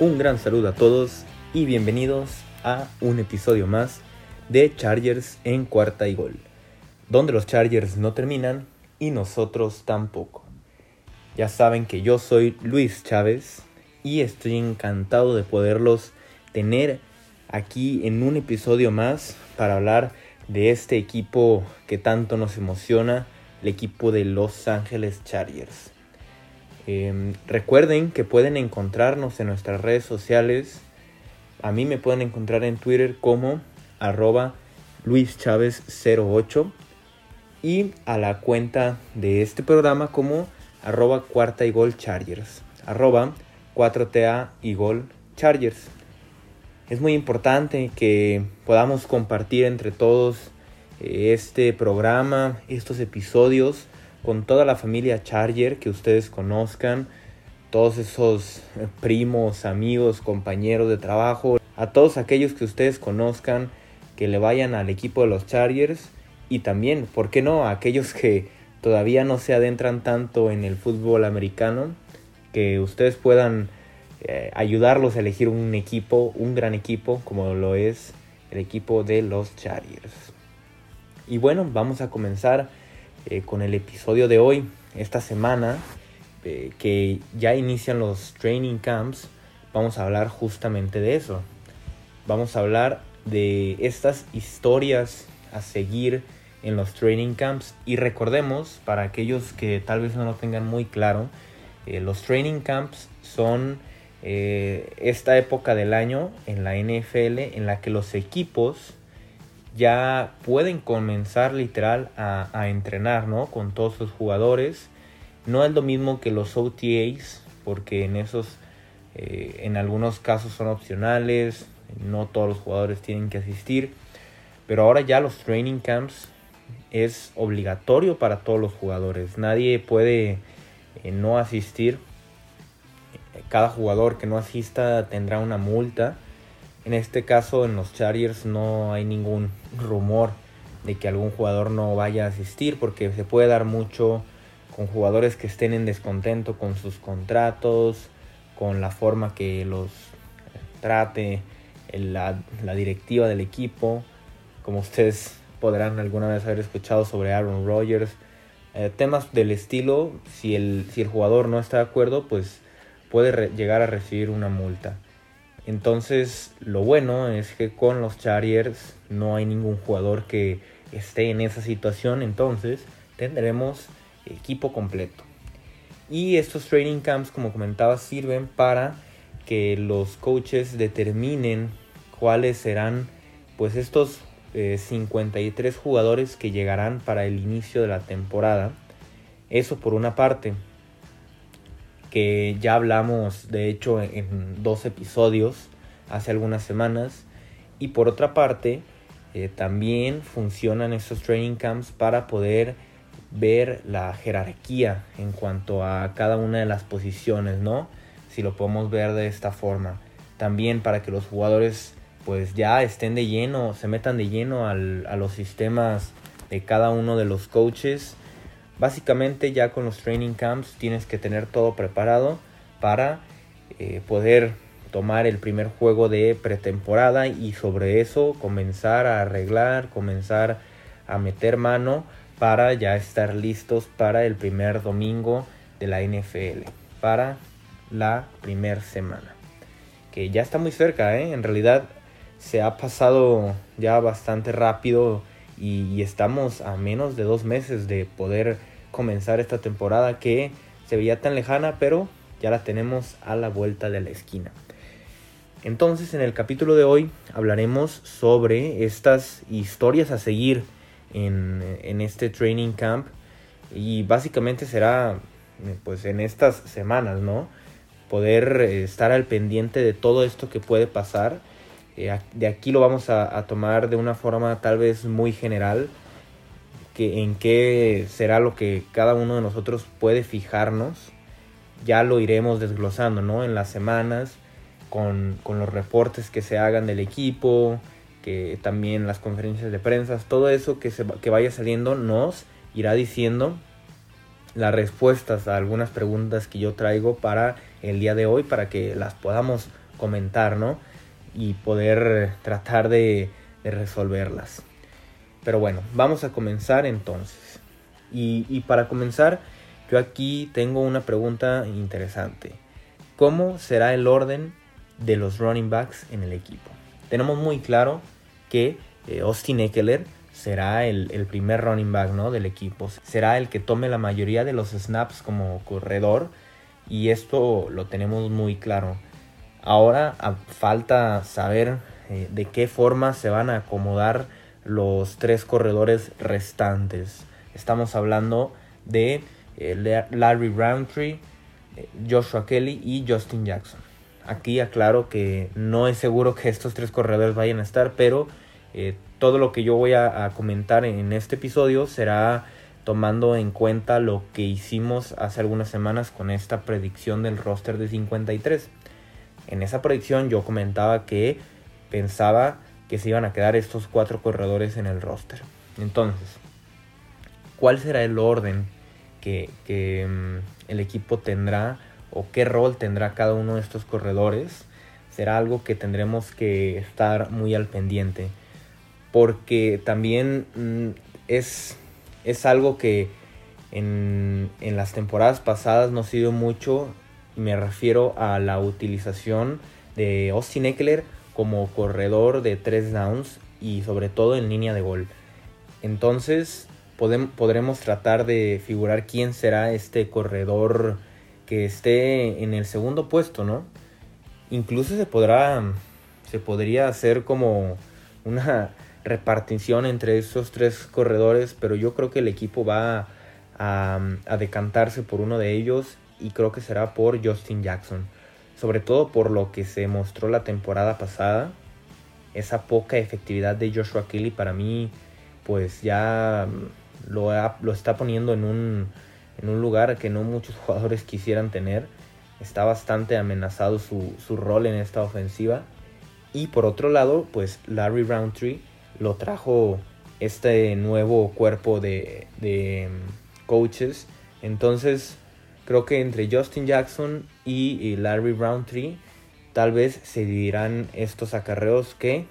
Un gran saludo a todos y bienvenidos a un episodio más de Chargers en cuarta y gol, donde los Chargers no terminan y nosotros tampoco. Ya saben que yo soy Luis Chávez y estoy encantado de poderlos tener aquí en un episodio más para hablar de este equipo que tanto nos emociona, el equipo de Los Ángeles Chargers. Em, recuerden que pueden encontrarnos en nuestras redes sociales. A mí me pueden encontrar en Twitter como arroba luischavez08 y a la cuenta de este programa como arroba cuarta y gol chargers arroba 4TA y chargers es muy importante que podamos compartir entre todos eh, este programa, estos episodios con toda la familia Charger que ustedes conozcan, todos esos primos, amigos, compañeros de trabajo, a todos aquellos que ustedes conozcan que le vayan al equipo de los Chargers y también, ¿por qué no?, a aquellos que todavía no se adentran tanto en el fútbol americano, que ustedes puedan eh, ayudarlos a elegir un equipo, un gran equipo, como lo es el equipo de los Chargers. Y bueno, vamos a comenzar eh, con el episodio de hoy, esta semana, eh, que ya inician los training camps. Vamos a hablar justamente de eso. Vamos a hablar de estas historias a seguir en los training camps. Y recordemos, para aquellos que tal vez no lo tengan muy claro, los training camps son eh, esta época del año en la NFL en la que los equipos ya pueden comenzar literal a, entrenar ¿no? con todos sus jugadores. No es lo mismo que los OTAs, porque en esos, eh, en algunos casos son opcionales, no todos los jugadores tienen que asistir, pero ahora ya los training camps es obligatorio para todos los jugadores. Nadie puede eh, no asistir cada jugador que no asista tendrá una multa. En este caso, en los Chargers no hay ningún rumor de que algún jugador no vaya a asistir porque se puede dar mucho con jugadores que estén en descontento con sus contratos, con la forma que los trate la, directiva del equipo, como ustedes podrán alguna vez haber escuchado sobre Aaron Rodgers, eh, temas del estilo, si el, si el jugador no está de acuerdo, pues puede llegar a recibir una multa. Entonces, lo bueno es que con los Chargers no hay ningún jugador que esté en esa situación, entonces tendremos equipo completo. Y estos training camps, como comentaba, sirven para que los coaches determinen cuáles serán pues estos 53 eh, jugadores que llegarán para el inicio de la temporada. Eso por una parte que ya hablamos de hecho en dos episodios hace algunas semanas. Y por otra parte, eh, también funcionan estos training camps para poder ver la jerarquía en cuanto a cada una de las posiciones, ¿no? Si lo podemos ver de esta forma. También para que los jugadores pues ya estén de lleno, se metan de lleno a los sistemas de cada uno de los coaches Básicamente ya con los training camps tienes que tener todo preparado para eh, poder tomar el primer juego de pretemporada y sobre eso comenzar a arreglar, comenzar a meter mano para ya estar listos para el primer domingo de la NFL, para la primera semana. Que ya está muy cerca, ¿eh? en realidad se ha pasado ya bastante rápido y, estamos a menos de dos meses de poder comenzar esta temporada que se veía tan lejana, pero ya la tenemos a la vuelta de la esquina. Entonces en el capítulo de hoy hablaremos sobre estas historias a seguir en, en este training camp y básicamente será pues en estas semanas, ¿no? Poder estar al pendiente de todo esto que puede pasar eh, de aquí lo vamos a, tomar de una forma tal vez muy general, en qué será lo que cada uno de nosotros puede fijarnos. Ya lo iremos desglosando, ¿no? En las semanas, con, los reportes que se hagan del equipo, que también las conferencias de prensa, todo eso que, se, que vaya saliendo nos irá diciendo las respuestas a algunas preguntas que yo traigo para el día de hoy, para que las podamos comentar, ¿no? Y poder tratar de, resolverlas. Pero bueno, vamos a comenzar entonces. Y, para comenzar, yo aquí tengo una pregunta interesante. ¿Cómo será el orden de los running backs en el equipo? Tenemos muy claro que eh, Austin Eckler será el, primer running back ¿no? del equipo. Será el que tome la mayoría de los snaps como corredor y esto lo tenemos muy claro. Ahora falta saber eh, de qué forma se van a acomodar los tres corredores restantes. Estamos hablando de eh, Larry Roundtree, Joshua Kelly y Justin Jackson. Aquí aclaro que no es seguro que estos tres corredores vayan a estar, pero eh, todo lo que yo voy a, comentar en este episodio será tomando en cuenta lo que hicimos hace algunas semanas con esta predicción del roster de 53. En esa predicción yo comentaba que pensaba que se iban a quedar estos cuatro corredores en el roster. Entonces, ¿cuál será el orden que, mm, el equipo tendrá o qué rol tendrá cada uno de estos corredores? Será algo que tendremos que estar muy al pendiente porque también mm, es, es algo que en, las temporadas pasadas no ha sido mucho. Me refiero a la utilización de Austin Eckler como corredor de tres downs y sobre todo en línea de gol. Entonces podremos tratar de figurar quién será este corredor que esté en el segundo puesto, ¿no? Incluso se podrá, se podría hacer como una repartición entre esos tres corredores, pero yo creo que el equipo va a, decantarse por uno de ellos y creo que será por Justin Jackson. Sobre todo por lo que se mostró la temporada pasada. Esa poca efectividad de Joshua Kelly para mí pues ya lo, lo está poniendo en un, en un lugar que no muchos jugadores quisieran tener. Está bastante amenazado su, su rol en esta ofensiva. Y por otro lado, pues Larry Roundtree lo trajo este nuevo cuerpo de, mm, coaches. Entonces, creo que entre Justin Jackson y, Larry Roundtree, tal vez se dividirán estos acarreos que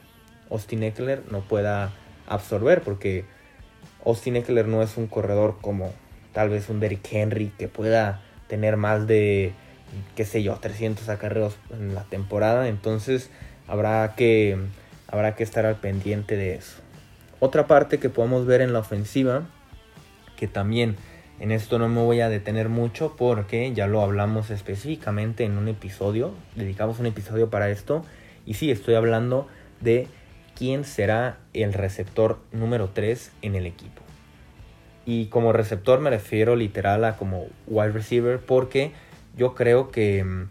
Austin Eckler no pueda absorber, porque Austin Eckler no es un corredor como tal vez un Derrick Henry que pueda tener más de, qué sé yo, 300 acarreos en la temporada. Entonces, habrá que habrá que estar al pendiente de eso. Otra parte que podemos ver en la ofensiva, que también en esto no me voy a detener mucho porque ya lo hablamos específicamente en un episodio, dedicamos un episodio para esto, y sí, estoy hablando de quién será el receptor número 3 en el equipo. Y como receptor me refiero literal a como wide receiver porque yo creo que mm,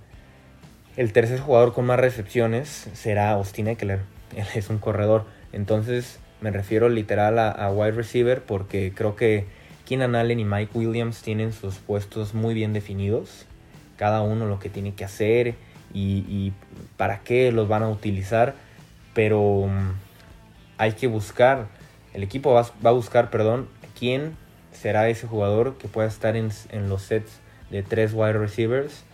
el tercer jugador con más recepciones será Austin Eckler él es un corredor. Entonces me refiero literal a, wide receiver porque creo que Keenan Allen y Mike Williams tienen sus puestos muy bien definidos. Cada uno lo que tiene que hacer y, para qué los van a utilizar. Pero mm, hay que buscar, el equipo va, a buscar, perdón, quién será ese jugador que pueda estar en, los sets de tres wide receivers.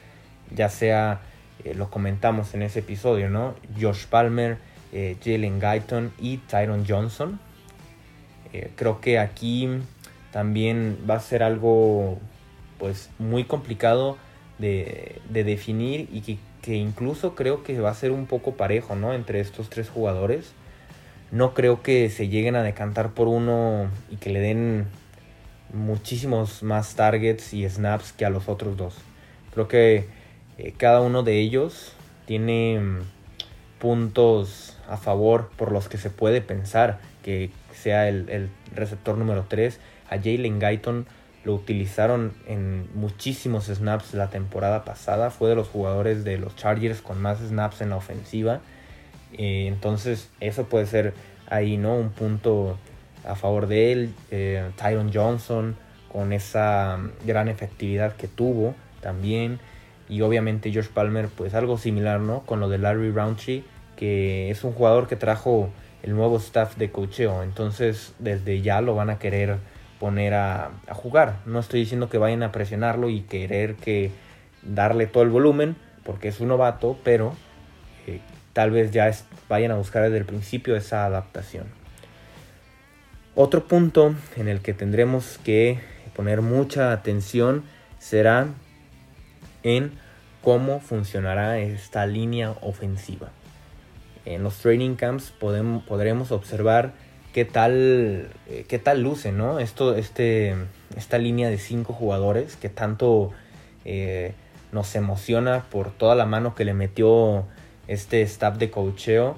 Ya sea, eh, lo comentamos en ese episodio, ¿no? Josh Palmer, eh, Jalen Guyton y Tyron Johnson. Eh, creo que aquí también va a ser algo pues muy complicado de, definir y que, incluso creo que va a ser un poco parejo ¿no? entre estos tres jugadores. No creo que se lleguen a decantar por uno y que le den muchísimos más targets y snaps que a los otros dos. Creo que eh, cada uno de ellos tiene mm, puntos a favor por los que se puede pensar que sea el, receptor número 3. A Jalen Guyton lo utilizaron en muchísimos snaps la temporada pasada. Fue de los jugadores de los Chargers con más snaps en la ofensiva. Eh, entonces eso puede ser ahí, ¿no? Un punto a favor de él. Eh, Tyron Johnson con esa gran efectividad que tuvo también. Y obviamente George Palmer, pues algo similar, ¿no? Con lo de Larry Roundtree que es un jugador que trajo el nuevo staff de cocheo. Entonces, desde ya lo van a querer poner a, jugar. No estoy diciendo que vayan a presionarlo y querer que darle todo el volumen, porque es un novato, pero eh, tal vez ya vayan a buscar desde el principio esa adaptación. Otro punto en el que tendremos que poner mucha atención será en cómo funcionará esta línea ofensiva. En los training camps podemos, podremos observar qué tal, eh, qué tal luce, ¿no? Esto, este, esta línea de cinco jugadores que tanto eh, nos emociona por toda la mano que le metió este staff de cocheo.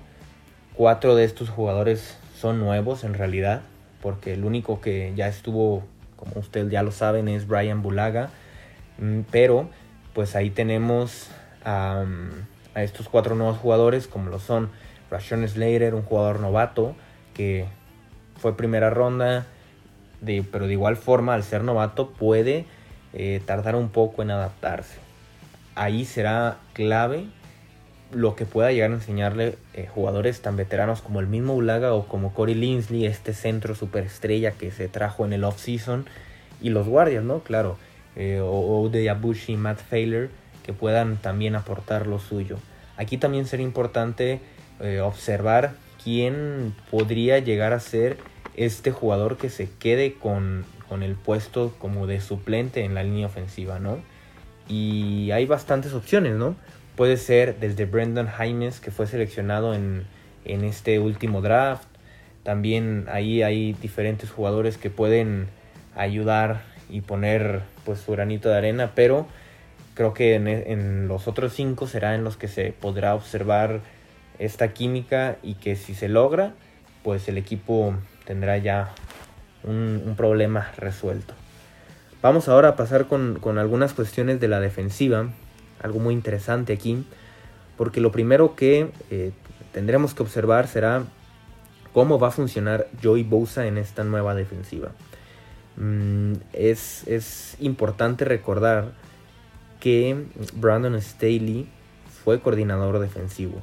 Cuatro de estos jugadores son nuevos en realidad porque el único que ya estuvo, como ustedes ya lo saben, es Brian Bulaga. Mm, pero pues ahí tenemos a, estos cuatro nuevos jugadores, como lo son Rashon Slater, un jugador novato que fue primera ronda, de, pero de igual forma al ser novato puede eh, tardar un poco en adaptarse. Ahí será clave lo que pueda llegar a enseñarle eh, jugadores tan veteranos como el mismo Ulaga o como Corey Linsley, este centro superestrella que se trajo en el off-season, y los guardias, ¿no? Claro, eh, o, de Yabushi, Matt Failer, que puedan también aportar lo suyo. Aquí también sería importante eh, observar quién podría llegar a ser este jugador que se quede con, con el puesto como de suplente en la línea ofensiva, ¿no? Y hay bastantes opciones, ¿no? Puede ser desde Brendan Jaimes, que fue seleccionado en, este último draft. También ahí hay diferentes jugadores que pueden ayudar y poner pues su granito de arena, pero creo que en, los otros cinco será en los que se podrá observar esta química y que si se logra, pues el equipo tendrá ya un, problema resuelto. Vamos ahora a pasar con, con algunas cuestiones de la defensiva algo muy interesante aquí, porque lo primero que eh, tendremos que observar será cómo va a funcionar Joey Bosa en esta nueva defensiva. Mm, es, es, importante recordar que Brandon Staley fue coordinador defensivo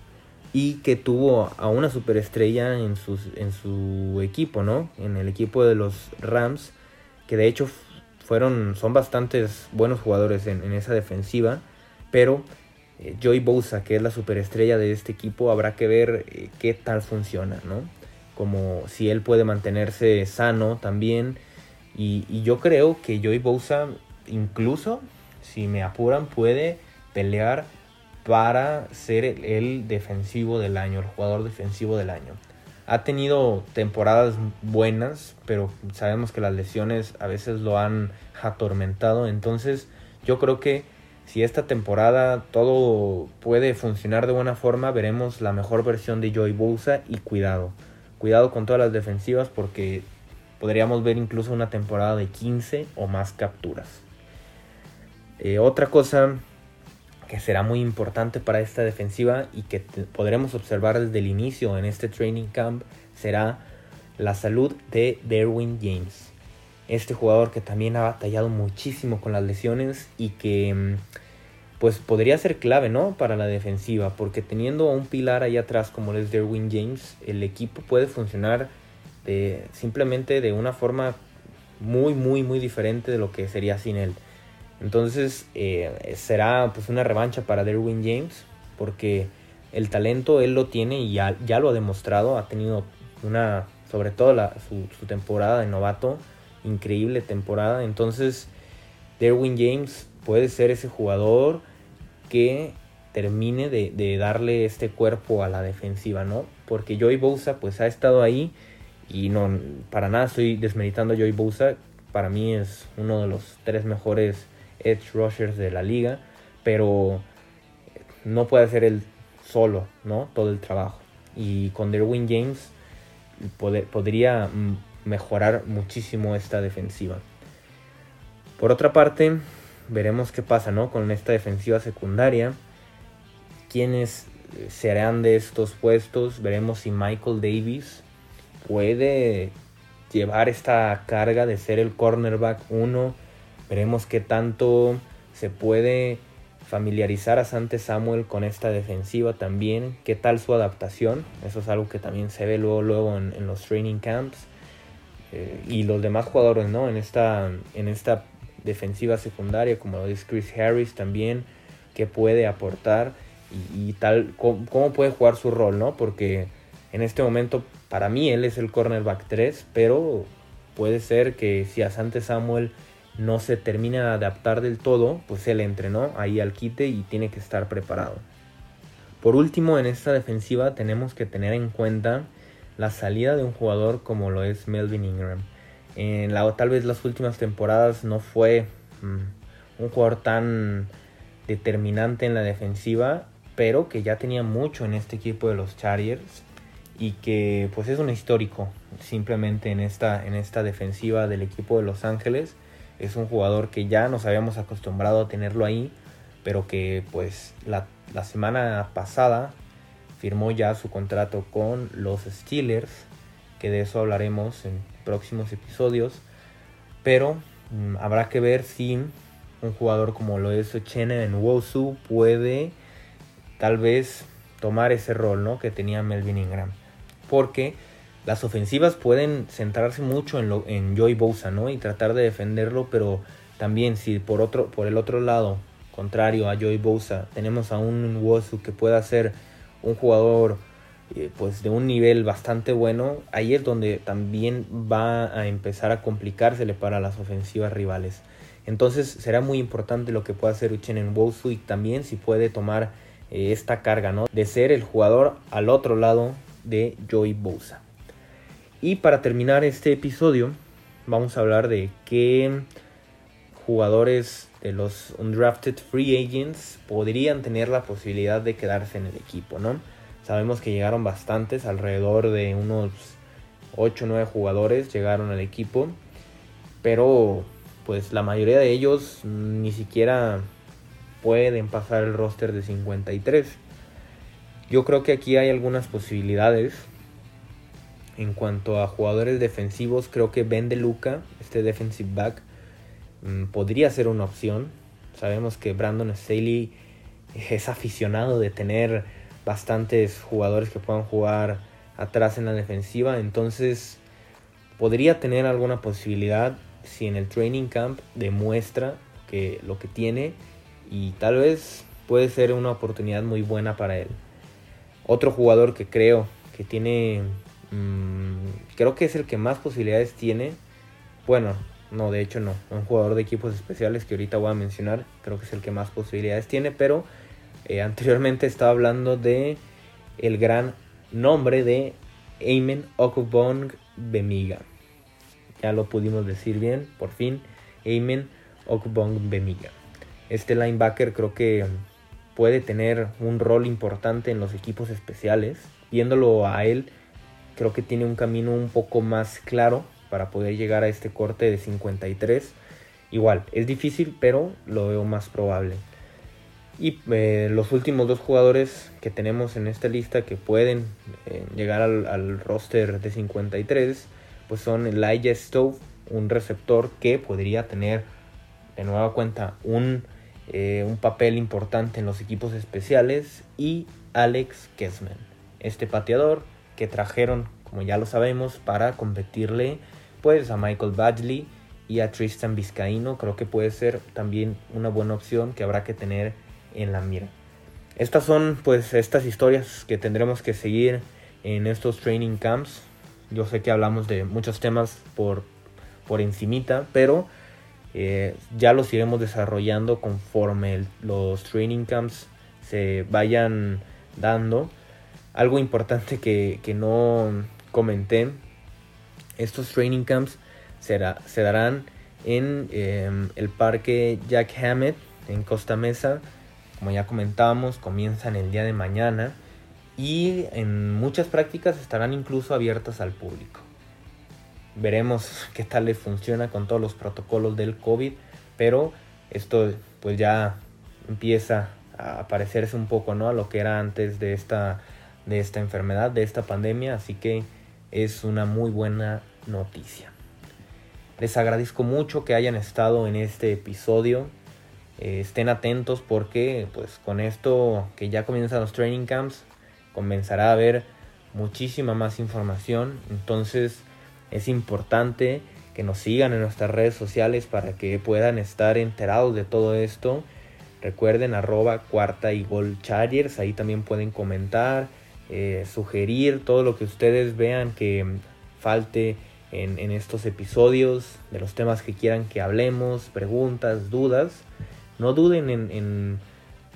y que tuvo a una superestrella en, en su equipo, ¿no? En el equipo de los Rams, que de hecho fueron, son bastantes buenos jugadores en, esa defensiva pero eh, Joey Bosa, que es la superestrella de este equipo, habrá que ver eh, qué tal funciona, ¿no? Como si él puede mantenerse sano también. Y, yo creo que Joey Bosa, incluso si me apuran, puede pelear para ser el, defensivo del año, el jugador defensivo del año. Ha tenido temporadas buenas, pero sabemos que las lesiones a veces lo han atormentado. Entonces yo creo que si esta temporada todo puede funcionar de buena forma, veremos la mejor versión de Joey Bosa y cuidado. Cuidado con todas las defensivas porque podríamos ver incluso una temporada de 15 o más capturas. Eh, otra cosa que será muy importante para esta defensiva y que podremos observar desde el inicio en este training camp será la salud de Derwin James este jugador que también ha batallado muchísimo con las lesiones y que mm, pues podría ser clave, ¿no? Para la defensiva, porque teniendo un pilar ahí atrás como es Derwin James, el equipo puede funcionar de, simplemente de una forma muy, muy, muy diferente de lo que sería sin él. Entonces eh, será pues una revancha para Derwin James, porque el talento él lo tiene y ya, ya lo ha demostrado, ha tenido una, sobre todo la, su, temporada de novato, increíble temporada. Entonces, Derwin James puede ser ese jugador que termine de, darle este cuerpo a la defensiva, ¿no? Porque Joey Bosa pues ha estado ahí y no, para nada estoy desmeritando a Joey Bosa. Para mí es uno de los tres mejores edge rushers de la liga, pero no puede hacer él solo, ¿no? Todo el trabajo. Y con Derwin James podría mm, mejorar muchísimo esta defensiva. Por otra parte, veremos qué pasa ¿no? con esta defensiva secundaria. Quiénes serán de estos puestos. Veremos si Michael Davis puede llevar esta carga de ser el cornerback 1. Veremos qué tanto se puede familiarizar a Sante Samuel con esta defensiva también. Qué tal su adaptación. Eso es algo que también se ve luego, luego en los training camps. Eh, y los demás jugadores, ¿no? En esta, en esta defensiva secundaria, como lo dice Chris Harris también, que puede aportar. y, tal, cómo, puede jugar su rol, ¿no? Porque en este momento para mí él es el cornerback 3, pero puede ser que si a Sante Samuel no se termina de adaptar del todo, pues él entrenó ahí al quite y tiene que estar preparado. Por último, en esta defensiva tenemos que tener en cuenta la salida de un jugador como lo es Melvin Ingram. En la, tal vez las últimas temporadas no fue mm, un jugador tan determinante en la defensiva, pero que ya tenía mucho en este equipo de los Chargers y que pues es un histórico simplemente en esta, en esta defensiva del equipo de Los Ángeles. Es un jugador que ya nos habíamos acostumbrado a tenerlo ahí, pero que pues la, la semana pasada firmó ya su contrato con los Steelers, que de eso hablaremos en próximos episodios, pero mm, habrá que ver si un jugador como lo es Chene en Wosu puede tal vez tomar ese rol ¿no? que tenía Melvin Ingram. Porque las ofensivas pueden centrarse mucho en, lo, en Joey Bosa ¿no? y tratar de defenderlo, pero también si por, otro, por el otro lado, contrario a Joey Bosa, tenemos a un Wosu que pueda ser un jugador eh, pues de un nivel bastante bueno, ahí es donde también va a empezar a complicársele para las ofensivas rivales. Entonces será muy importante lo que pueda hacer en Wosu y también si puede tomar eh, esta carga, ¿no? De ser el jugador al otro lado de Joey Bosa. Y para terminar este episodio, vamos a hablar de qué jugadores de los undrafted free agents podrían tener la posibilidad de quedarse en el equipo, ¿no? Sabemos que llegaron bastantes, alrededor de unos 8 o 9 jugadores llegaron al equipo, pero pues la mayoría de ellos ni siquiera pueden pasar el roster de 53. Yo creo que aquí hay algunas posibilidades. En cuanto a jugadores defensivos, creo que Ben De Luca, este defensive back, Mm, podría ser una opción. Sabemos que Brandon Staley es aficionado de tener bastantes jugadores que puedan jugar atrás en la defensiva, entonces podría tener alguna posibilidad si en el training camp demuestra que lo que tiene y tal vez puede ser una oportunidad muy buena para él. Otro jugador que creo que tiene, mm, creo que es el que más posibilidades tiene, bueno, no, de hecho no. Un jugador de equipos especiales que ahorita voy a mencionar. Creo que es el que más posibilidades tiene. Pero eh, anteriormente estaba hablando de el gran nombre de Eamon Okubong Bemiga. Ya lo pudimos decir bien, por fin. Eamon Okubong Bemiga. Este linebacker creo que puede tener un rol importante en los equipos especiales. Viéndolo a él, creo que tiene un camino un poco más claro para poder llegar a este corte de 53. Igual, es difícil, pero lo veo más probable. Y eh, los últimos dos jugadores que tenemos en esta lista que pueden eh, llegar al, roster de 53, pues son Elijah Stove, un receptor que podría tener de nueva cuenta un, eh, un papel importante en los equipos especiales, y Alex Kessman, este pateador que trajeron, como ya lo sabemos, para competirle pues a Michael Badgley y a Tristan Vizcaíno creo que puede ser también una buena opción que habrá que tener en la mira. Estas son pues estas historias que tendremos que seguir en estos training camps. Yo sé que hablamos de muchos temas por, por encimita, pero eh, ya los iremos desarrollando conforme los training camps se vayan dando. Algo importante que, que no comenté estos training camps se darán en em, el parque Jack Hammett en Costa Mesa. Como ya comentábamos, comienzan el día de mañana y en muchas prácticas estarán incluso abiertas al público. Veremos qué tal les funciona con todos los protocolos del COVID, pero esto pues ya empieza a parecerse un poco ¿no? a lo que era antes de esta, de esta enfermedad, de esta pandemia, así que es una muy buena noticia. Les agradezco mucho que hayan estado en este episodio. Eh, estén atentos porque pues con esto que ya comienzan los training camps comenzará a haber muchísima más información. Entonces es importante que nos sigan en nuestras redes sociales para que puedan estar enterados de todo esto. Recuerden arroba cuarta y gol ahí también pueden comentar, eh, sugerir todo lo que ustedes vean que falte en, estos episodios, de los temas que quieran que hablemos, preguntas, dudas. No duden en,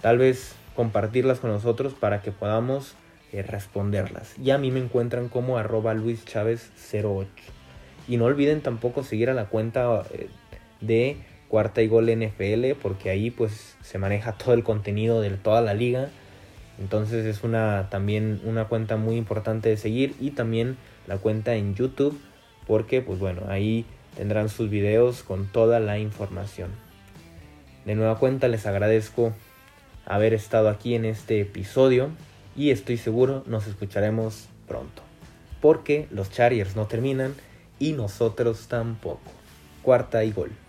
tal vez compartirlas con nosotros para que podamos eh, responderlas. Y a mí me encuentran como arroba Luis Chávez 08. Y no olviden tampoco seguir a la cuenta eh, de Cuarta y Gol NFL porque ahí pues se maneja todo el contenido de toda la liga. Entonces es una también una cuenta muy importante de seguir y también la cuenta en YouTube porque pues bueno, ahí tendrán sus videos con toda la información. De nueva cuenta les agradezco haber estado aquí en este episodio y estoy seguro nos escucharemos pronto. Porque los Chargers no terminan y nosotros tampoco. Cuarta y gol.